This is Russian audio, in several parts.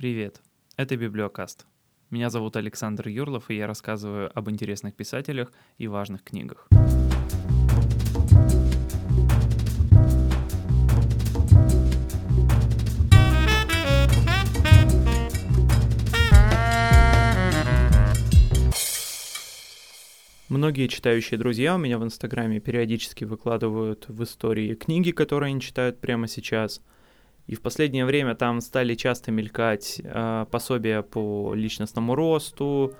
Привет, это Библиокаст. Меня зовут Александр Юрлов, и я рассказываю об интересных писателях и важных книгах. Многие читающие друзья у меня в Инстаграме периодически выкладывают в истории книги, которые они читают прямо сейчас. И в последнее время там стали часто мелькать э, пособия по личностному росту,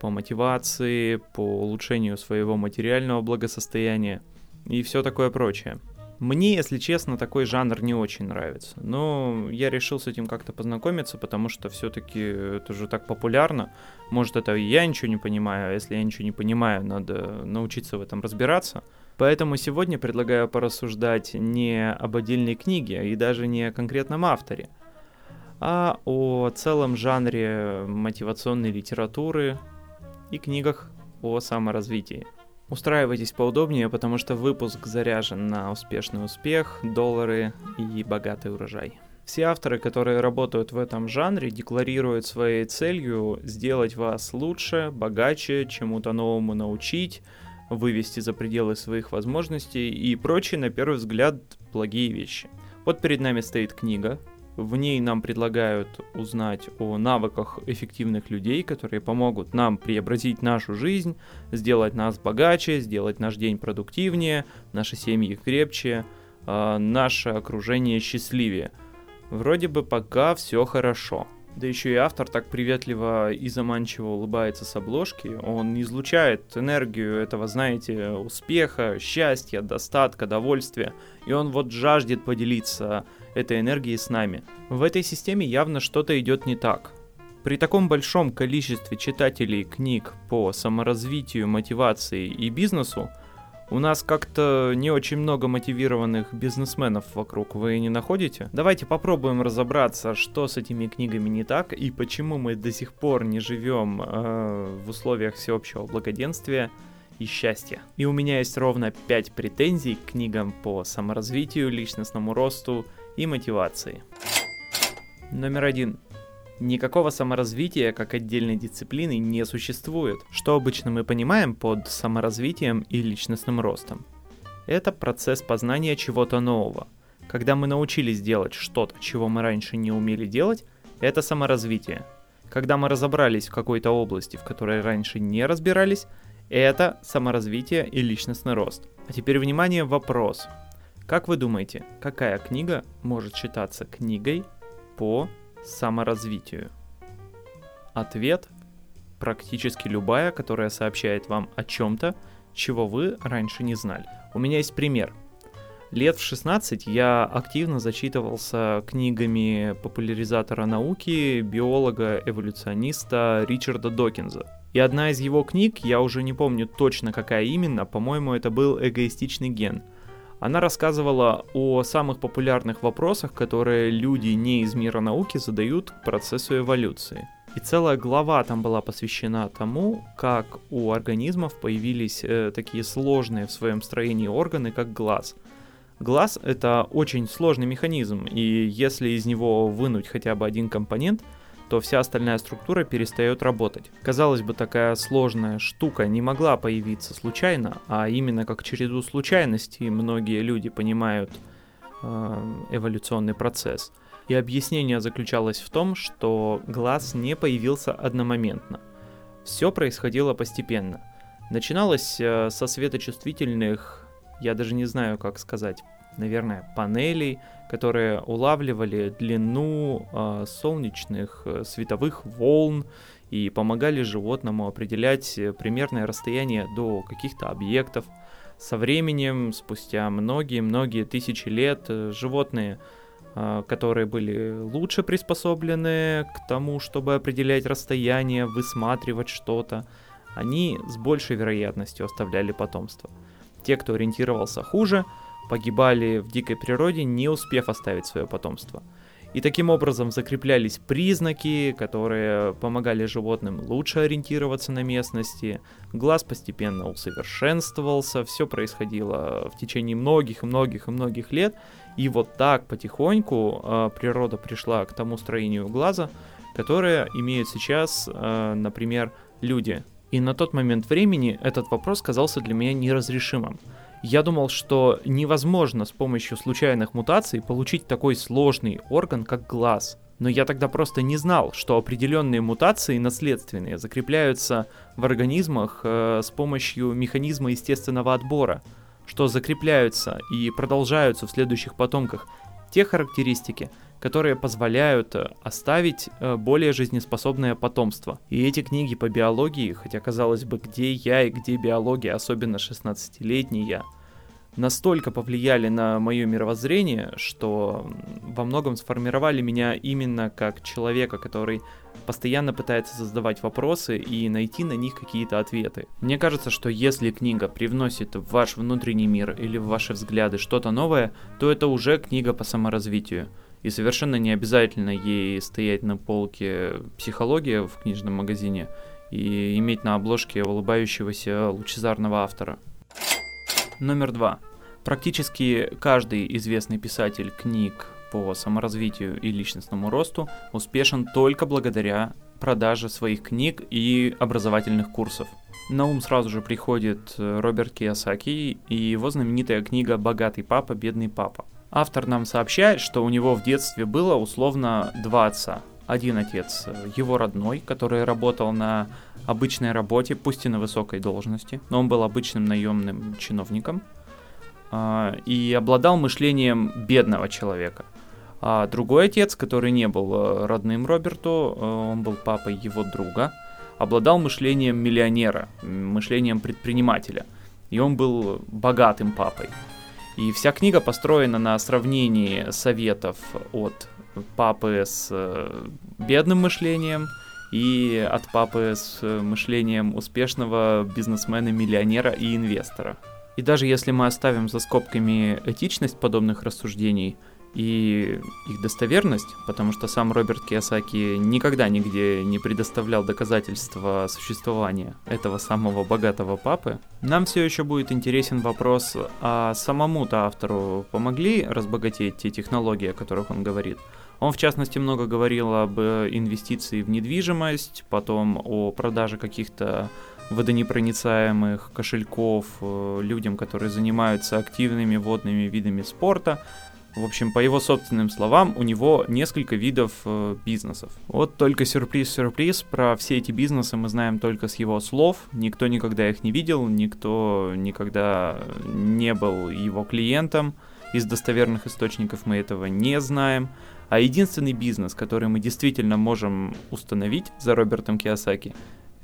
по мотивации, по улучшению своего материального благосостояния и все такое прочее. Мне, если честно, такой жанр не очень нравится. Но я решил с этим как-то познакомиться, потому что все-таки это же так популярно. Может, это я ничего не понимаю, а если я ничего не понимаю, надо научиться в этом разбираться. Поэтому сегодня предлагаю порассуждать не об отдельной книге и даже не о конкретном авторе, а о целом жанре мотивационной литературы и книгах о саморазвитии. Устраивайтесь поудобнее, потому что выпуск заряжен на успешный успех, доллары и богатый урожай. Все авторы, которые работают в этом жанре, декларируют своей целью сделать вас лучше, богаче, чему-то новому научить, вывести за пределы своих возможностей и прочие, на первый взгляд, благие вещи. Вот перед нами стоит книга, в ней нам предлагают узнать о навыках эффективных людей, которые помогут нам преобразить нашу жизнь, сделать нас богаче, сделать наш день продуктивнее, наши семьи крепче, э, наше окружение счастливее. Вроде бы пока все хорошо. Да еще и автор так приветливо и заманчиво улыбается с обложки. Он излучает энергию этого, знаете, успеха, счастья, достатка, довольствия. И он вот жаждет поделиться этой энергией с нами. В этой системе явно что-то идет не так. При таком большом количестве читателей книг по саморазвитию, мотивации и бизнесу, у нас как-то не очень много мотивированных бизнесменов вокруг, вы не находите? Давайте попробуем разобраться, что с этими книгами не так и почему мы до сих пор не живем э, в условиях всеобщего благоденствия и счастья. И у меня есть ровно 5 претензий к книгам по саморазвитию, личностному росту и мотивации. Номер один. Никакого саморазвития как отдельной дисциплины не существует. Что обычно мы понимаем под саморазвитием и личностным ростом? Это процесс познания чего-то нового. Когда мы научились делать что-то, чего мы раньше не умели делать, это саморазвитие. Когда мы разобрались в какой-то области, в которой раньше не разбирались, это саморазвитие и личностный рост. А теперь внимание, вопрос. Как вы думаете, какая книга может считаться книгой по саморазвитию? Ответ – практически любая, которая сообщает вам о чем-то, чего вы раньше не знали. У меня есть пример. Лет в 16 я активно зачитывался книгами популяризатора науки, биолога-эволюциониста Ричарда Докинза. И одна из его книг, я уже не помню точно какая именно, по-моему, это был «Эгоистичный ген», она рассказывала о самых популярных вопросах, которые люди не из мира науки задают к процессу эволюции. И целая глава там была посвящена тому, как у организмов появились э, такие сложные в своем строении органы, как глаз. Глаз это очень сложный механизм, и если из него вынуть хотя бы один компонент – то вся остальная структура перестает работать. Казалось бы, такая сложная штука не могла появиться случайно, а именно как череду случайностей многие люди понимают э, эволюционный процесс. И объяснение заключалось в том, что глаз не появился одномоментно. Все происходило постепенно. Начиналось э, со светочувствительных, я даже не знаю, как сказать, наверное, панелей, которые улавливали длину э, солнечных э, световых волн и помогали животному определять э, примерное расстояние до каких-то объектов. Со временем, спустя многие-многие тысячи лет, э, животные, э, которые были лучше приспособлены к тому, чтобы определять расстояние, высматривать что-то, они с большей вероятностью оставляли потомство. Те, кто ориентировался хуже, погибали в дикой природе, не успев оставить свое потомство. И таким образом закреплялись признаки, которые помогали животным лучше ориентироваться на местности. Глаз постепенно усовершенствовался, все происходило в течение многих и многих и многих лет. И вот так потихоньку э, природа пришла к тому строению глаза, которые имеют сейчас, э, например, люди. И на тот момент времени этот вопрос казался для меня неразрешимым. Я думал, что невозможно с помощью случайных мутаций получить такой сложный орган, как глаз. Но я тогда просто не знал, что определенные мутации наследственные закрепляются в организмах э, с помощью механизма естественного отбора, что закрепляются и продолжаются в следующих потомках те характеристики, которые позволяют э, оставить э, более жизнеспособное потомство. И эти книги по биологии, хотя казалось бы, где я и где биология, особенно 16-летний я, настолько повлияли на мое мировоззрение, что во многом сформировали меня именно как человека, который постоянно пытается задавать вопросы и найти на них какие-то ответы. Мне кажется, что если книга привносит в ваш внутренний мир или в ваши взгляды что-то новое, то это уже книга по саморазвитию. И совершенно не обязательно ей стоять на полке психология в книжном магазине и иметь на обложке улыбающегося лучезарного автора. Номер два. Практически каждый известный писатель книг по саморазвитию и личностному росту успешен только благодаря продаже своих книг и образовательных курсов. На ум сразу же приходит э, Роберт Киясаки и его знаменитая книга «Богатый папа, бедный папа». Автор нам сообщает, что у него в детстве было условно два отца. Один отец э, его родной, который работал на обычной работе, пусть и на высокой должности, но он был обычным наемным чиновником а, и обладал мышлением бедного человека. А другой отец, который не был э, родным Роберту, э, он был папой его друга, обладал мышлением миллионера, мышлением предпринимателя. И он был богатым папой. И вся книга построена на сравнении советов от папы с э, бедным мышлением и от папы с мышлением успешного бизнесмена, миллионера и инвестора. И даже если мы оставим за скобками этичность подобных рассуждений и их достоверность, потому что сам Роберт Киосаки никогда нигде не предоставлял доказательства существования этого самого богатого папы, нам все еще будет интересен вопрос, а самому-то автору помогли разбогатеть те технологии, о которых он говорит? Он, в частности, много говорил об инвестиции в недвижимость, потом о продаже каких-то водонепроницаемых кошельков э, людям, которые занимаются активными водными видами спорта. В общем, по его собственным словам, у него несколько видов э, бизнесов. Вот только сюрприз-сюрприз, про все эти бизнесы мы знаем только с его слов. Никто никогда их не видел, никто никогда не был его клиентом. Из достоверных источников мы этого не знаем. А единственный бизнес, который мы действительно можем установить за Робертом Киосаки,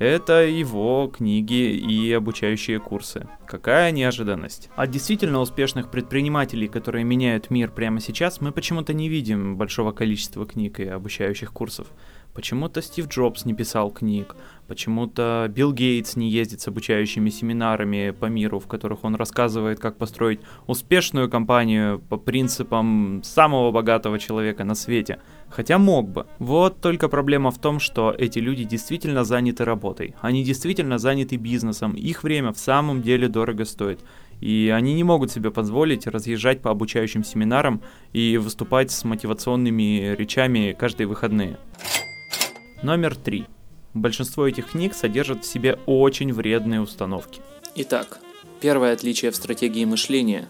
это его книги и обучающие курсы. Какая неожиданность. От действительно успешных предпринимателей, которые меняют мир прямо сейчас, мы почему-то не видим большого количества книг и обучающих курсов. Почему-то Стив Джобс не писал книг, почему-то Билл Гейтс не ездит с обучающими семинарами по миру, в которых он рассказывает, как построить успешную компанию по принципам самого богатого человека на свете. Хотя мог бы. Вот только проблема в том, что эти люди действительно заняты работой. Они действительно заняты бизнесом. Их время в самом деле дорого стоит. И они не могут себе позволить разъезжать по обучающим семинарам и выступать с мотивационными речами каждые выходные. Номер три. Большинство этих книг содержат в себе очень вредные установки. Итак, первое отличие в стратегии мышления.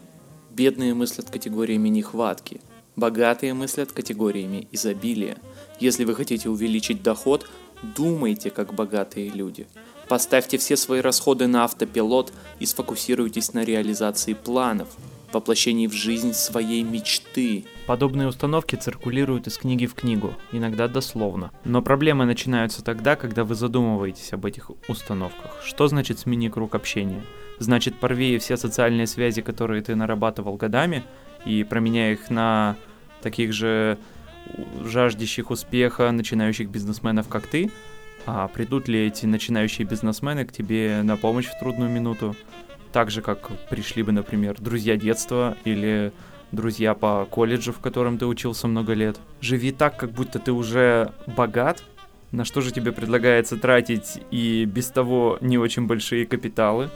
Бедные мыслят категориями нехватки, богатые мыслят категориями изобилия. Если вы хотите увеличить доход, думайте как богатые люди. Поставьте все свои расходы на автопилот и сфокусируйтесь на реализации планов, воплощении в жизнь своей мечты. Подобные установки циркулируют из книги в книгу, иногда дословно. Но проблемы начинаются тогда, когда вы задумываетесь об этих установках. Что значит смени круг общения? Значит, порви все социальные связи, которые ты нарабатывал годами, и променяй их на таких же жаждущих успеха начинающих бизнесменов, как ты? А придут ли эти начинающие бизнесмены к тебе на помощь в трудную минуту? Так же, как пришли бы, например, друзья детства или друзья по колледжу, в котором ты учился много лет. Живи так, как будто ты уже богат, на что же тебе предлагается тратить и без того не очень большие капиталы,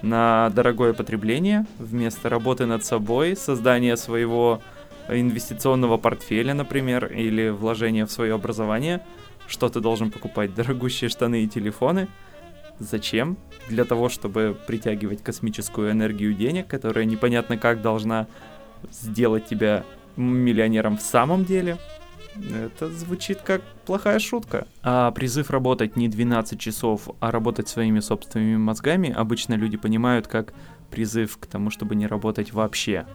на дорогое потребление, вместо работы над собой, создания своего инвестиционного портфеля, например, или вложения в свое образование, Что ты должен покупать? Дорогущие штаны и телефоны? Зачем? Для того, чтобы притягивать космическую энергию денег, которая непонятно как должна сделать тебя миллионером в самом деле? Это звучит как плохая шутка. А призыв работать не 12 часов, а работать своими собственными мозгами обычно люди понимают как призыв к тому, чтобы не работать вообще.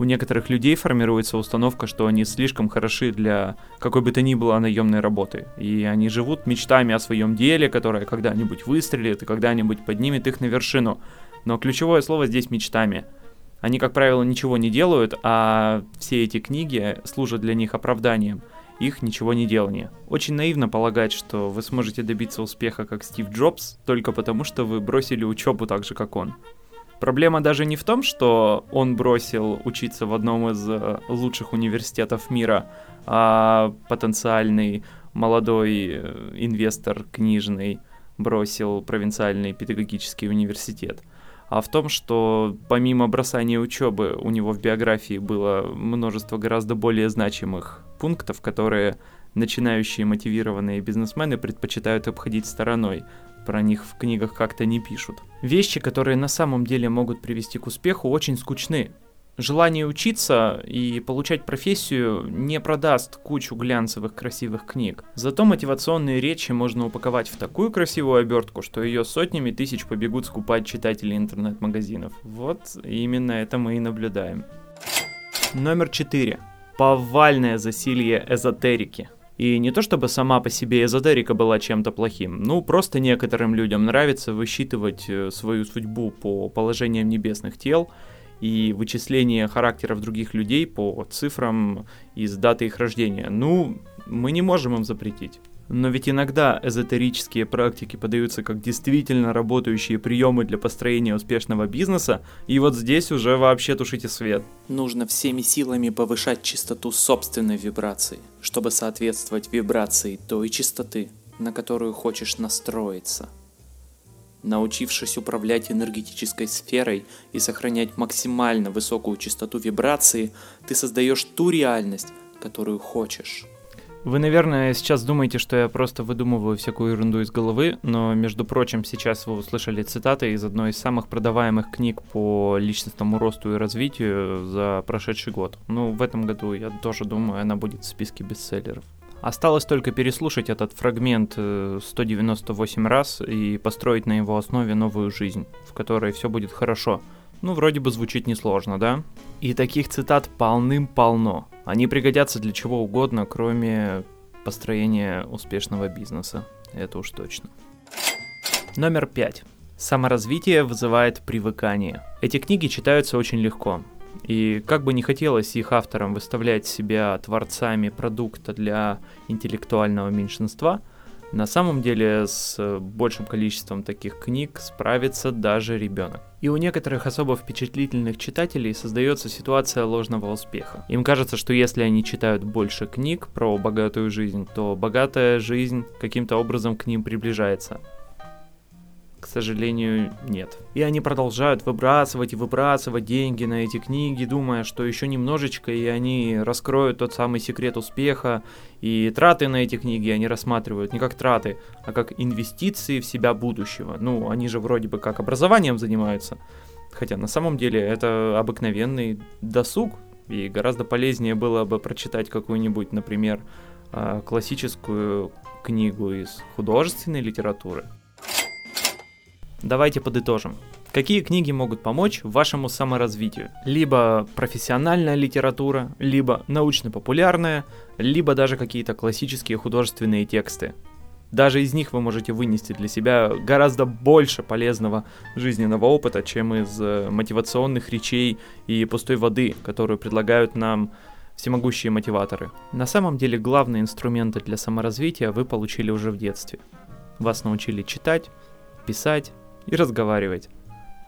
У некоторых людей формируется установка, что они слишком хороши для какой бы то ни было наемной работы. И они живут мечтами о своем деле, которое когда-нибудь выстрелит и когда-нибудь поднимет их на вершину. Но ключевое слово здесь мечтами. Они, как правило, ничего не делают, а все эти книги служат для них оправданием их ничего не делания. Очень наивно полагать, что вы сможете добиться успеха как Стив Джобс только потому, что вы бросили учебу так же, как он. Проблема даже не в том, что он бросил учиться в одном из э, лучших университетов мира, а потенциальный молодой э, инвестор книжный бросил провинциальный педагогический университет а в том, что помимо бросания учебы у него в биографии было множество гораздо более значимых пунктов, которые начинающие мотивированные бизнесмены предпочитают обходить стороной. Про них в книгах как-то не пишут. Вещи, которые на самом деле могут привести к успеху, очень скучны. Желание учиться и получать профессию не продаст кучу глянцевых красивых книг. Зато мотивационные речи можно упаковать в такую красивую обертку, что ее сотнями тысяч побегут скупать читатели интернет-магазинов. Вот именно это мы и наблюдаем. Номер 4 повальное засилье эзотерики. И не то чтобы сама по себе эзотерика была чем-то плохим, ну просто некоторым людям нравится высчитывать э, свою судьбу по положениям небесных тел и вычисление характеров других людей по цифрам из даты их рождения. Ну, мы не можем им запретить. Но ведь иногда эзотерические практики подаются как действительно работающие приемы для построения успешного бизнеса, и вот здесь уже вообще тушите свет. Нужно всеми силами повышать частоту собственной вибрации, чтобы соответствовать вибрации той частоты, на которую хочешь настроиться. Научившись управлять энергетической сферой и сохранять максимально высокую частоту вибрации, ты создаешь ту реальность, которую хочешь. Вы, наверное, сейчас думаете, что я просто выдумываю всякую ерунду из головы, но, между прочим, сейчас вы услышали цитаты из одной из самых продаваемых книг по личностному росту и развитию за прошедший год. Ну, в этом году, я тоже думаю, она будет в списке бестселлеров. Осталось только переслушать этот фрагмент 198 э, раз и построить на его основе новую жизнь, в которой все будет хорошо. Ну, вроде бы звучит несложно, да? И таких цитат полным-полно. Они пригодятся для чего угодно, кроме построения успешного бизнеса. Это уж точно. Номер пять. Саморазвитие вызывает привыкание. Эти книги читаются очень легко. И как бы не хотелось их авторам выставлять себя творцами продукта для интеллектуального меньшинства, на самом деле с э, большим количеством таких книг справится даже ребенок. И у некоторых особо впечатлительных читателей создается ситуация ложного успеха. Им кажется, что если они читают больше книг про богатую жизнь, то богатая жизнь каким-то образом к ним приближается к сожалению, нет. И они продолжают выбрасывать и выбрасывать деньги на эти книги, думая, что еще немножечко, и они раскроют тот самый секрет успеха. И траты на эти книги они рассматривают не как траты, а как инвестиции в себя будущего. Ну, они же вроде бы как образованием занимаются. Хотя на самом деле это обыкновенный досуг, и гораздо полезнее было бы прочитать какую-нибудь, например, а, классическую книгу из художественной литературы, Давайте подытожим. Какие книги могут помочь вашему саморазвитию? Либо профессиональная литература, либо научно-популярная, либо даже какие-то классические художественные тексты. Даже из них вы можете вынести для себя гораздо больше полезного жизненного опыта, чем из э, мотивационных речей и пустой воды, которую предлагают нам всемогущие мотиваторы. На самом деле главные инструменты для саморазвития вы получили уже в детстве. Вас научили читать, писать, и разговаривать.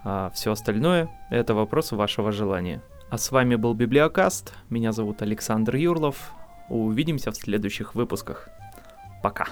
А все остальное – это вопрос вашего желания. А с вами был Библиокаст, меня зовут Александр Юрлов. Увидимся в следующих выпусках. Пока.